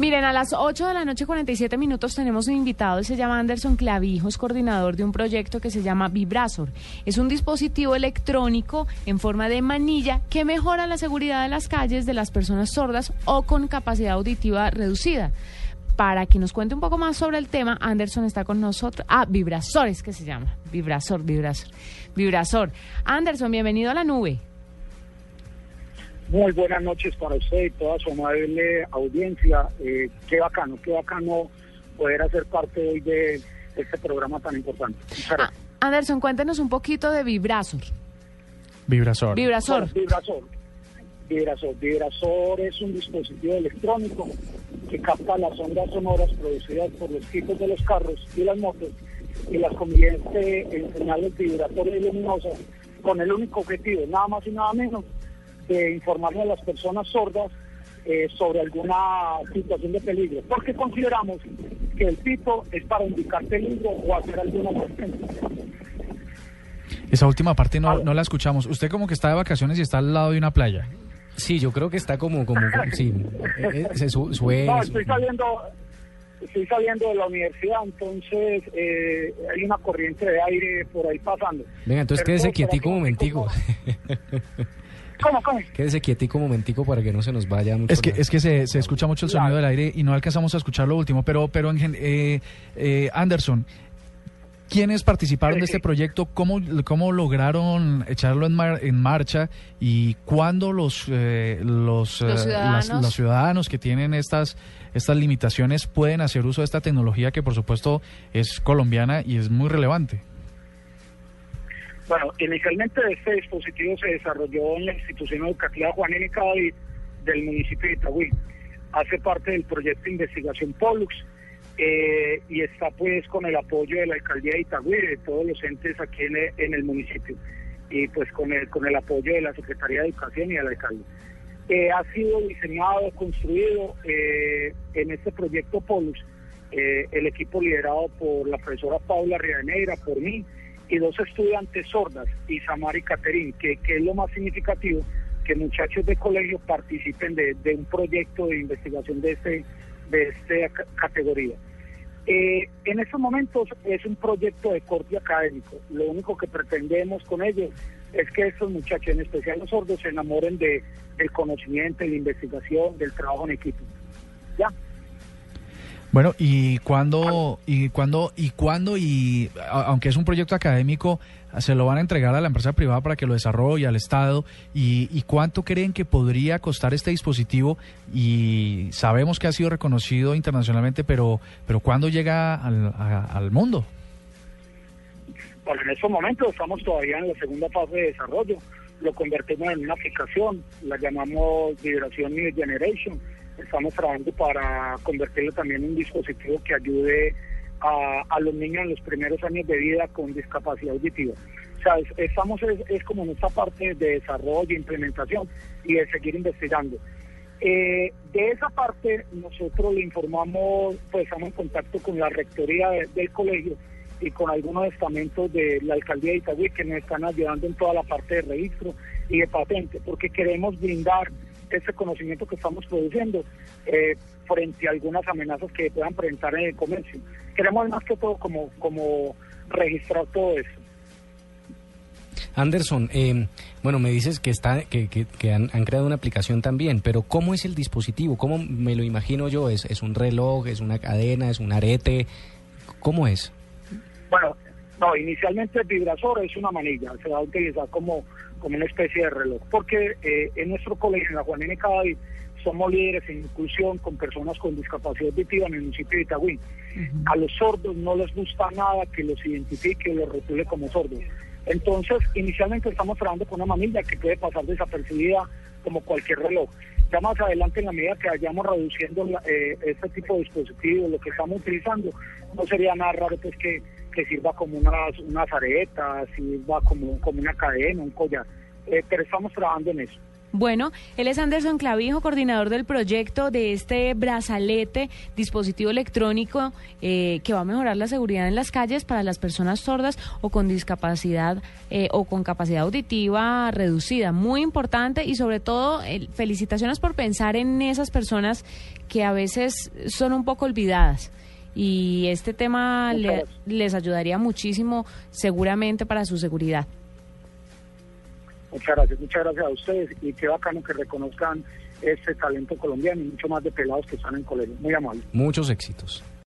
Miren, a las 8 de la noche 47 minutos tenemos un invitado, se llama Anderson Clavijos, coordinador de un proyecto que se llama Vibrazor. Es un dispositivo electrónico en forma de manilla que mejora la seguridad de las calles de las personas sordas o con capacidad auditiva reducida. Para que nos cuente un poco más sobre el tema, Anderson está con nosotros. Ah, Vibrazor es que se llama. Vibrazor, Vibrazor. Vibrazor. Anderson, bienvenido a la nube. Muy buenas noches para usted y toda su amable audiencia. Eh, qué bacano, qué bacano poder hacer parte hoy de este programa tan importante. Ah, Anderson, cuéntenos un poquito de Vibrazor. Vibrazor. Vibrazor. Vibrazor. Vibrazor. Vibrazor es un dispositivo electrónico que capta las ondas sonoras producidas por los equipos de los carros y las motos y las convierte en señales vibratorias y luminosas con el único objetivo, nada más y nada menos, de informarle a las personas sordas eh, sobre alguna situación de peligro, porque consideramos que el pito es para indicar peligro o hacer alguna advertencia. Esa última parte no, no la escuchamos. Usted como que está de vacaciones y está al lado de una playa. Sí, yo creo que está como, como, sí, eh, eh, se su, No, estoy saliendo, estoy saliendo de la universidad, entonces eh, hay una corriente de aire por ahí pasando. Venga, entonces quédese quietico un momentico. ¿Cómo, cómo? Quédese quietico un momentico para que no se nos vaya mucho. Es que, es que se, se escucha mucho el sonido del aire y no alcanzamos a escuchar lo último, pero, pero eh, eh, Anderson, ¿quiénes participaron de este proyecto? ¿Cómo, cómo lograron echarlo en, en marcha? ¿Y cuándo los, eh, los, los, ciudadanos. los ciudadanos que tienen estas, estas limitaciones pueden hacer uso de esta tecnología que por supuesto es colombiana y es muy relevante? Bueno, inicialmente este dispositivo se desarrolló en la institución educativa Juan N. David del municipio de Itagüí. Hace parte del proyecto de investigación Pollux eh, y está pues con el apoyo de la alcaldía de Itagüí y de todos los entes aquí en el, municipio y pues con el, con el apoyo de la Secretaría de Educación y del alcalde. Eh, ha sido diseñado, construido eh, en este proyecto Pollux, el equipo liderado por la profesora Paula Rivadeneira, por mí, y dos estudiantes sordas, Isamar y Caterín, que, es lo más significativo, que muchachos de colegio participen de, un proyecto de investigación de, este, de esta categoría. Eh, en estos momentos es un proyecto de corte académico. Lo único que pretendemos con ellos es que estos muchachos, en especial los sordos, se enamoren de, del conocimiento, de la investigación, del trabajo en equipo. ¿Ya? Bueno, ¿y cuándo, y cuándo, y cuándo, y aunque es un proyecto académico, se lo van a entregar a la empresa privada para que lo desarrolle, al Estado? ¿Y, cuánto creen que podría costar este dispositivo? Y sabemos que ha sido reconocido internacionalmente, pero, pero ¿cuándo llega al, al mundo? Bueno, en estos momentos estamos todavía en la segunda fase de desarrollo. Lo convertimos en una aplicación, la llamamos Vibración New Generation Estamos trabajando para convertirlo también en un dispositivo que ayude a, los niños en los primeros años de vida con discapacidad auditiva. O sea, estamos es, como en esta parte de desarrollo, implementación y de seguir investigando. Eh, de esa parte nosotros le informamos, pues estamos en contacto con la rectoría del colegio y con algunos estamentos de la alcaldía de Itagüí que nos están ayudando en toda la parte de registro y de patente, porque queremos brindar ese conocimiento que estamos produciendo eh, frente a algunas amenazas que puedan presentar en el comercio. Queremos más que todo como, como registrar todo eso. Anderson, eh, bueno, me dices que está, que, que, han, creado una aplicación también, pero ¿cómo es el dispositivo? ¿Cómo me lo imagino yo? ¿Es, es un reloj? ¿Es una cadena? ¿Es un arete? ¿Cómo es? Bueno, no, inicialmente el vibrazor es una manilla, se va a utilizar como como una especie de reloj, porque eh, en nuestro colegio, en la Juan N. somos líderes en inclusión con personas con discapacidad auditiva en el municipio de Itagüí. A los sordos no les gusta nada que los identifique o los rotule como sordos. Entonces, inicialmente estamos trabajando con una manilla que puede pasar desapercibida como cualquier reloj. Ya más adelante, en la medida que vayamos reduciendo eh, este tipo de dispositivos, lo que estamos utilizando, no sería nada raro pues que que sirva como unas, unas sirva como, como una cadena, un collar. Eh, pero estamos trabajando en eso. Bueno, él es Anderson Clavijo, coordinador del proyecto de este brazalete, dispositivo electrónico eh, que va a mejorar la seguridad en las calles para las personas sordas o con discapacidad eh, o con capacidad auditiva reducida. Muy importante y sobre todo felicitaciones por pensar en esas personas que a veces son un poco olvidadas y este tema les ayudaría muchísimo seguramente para su seguridad. Muchas gracias, muchas gracias a ustedes y qué bacano que reconozcan este talento colombiano y mucho más de pelados que están en colegio. Muy amable. Muchos éxitos.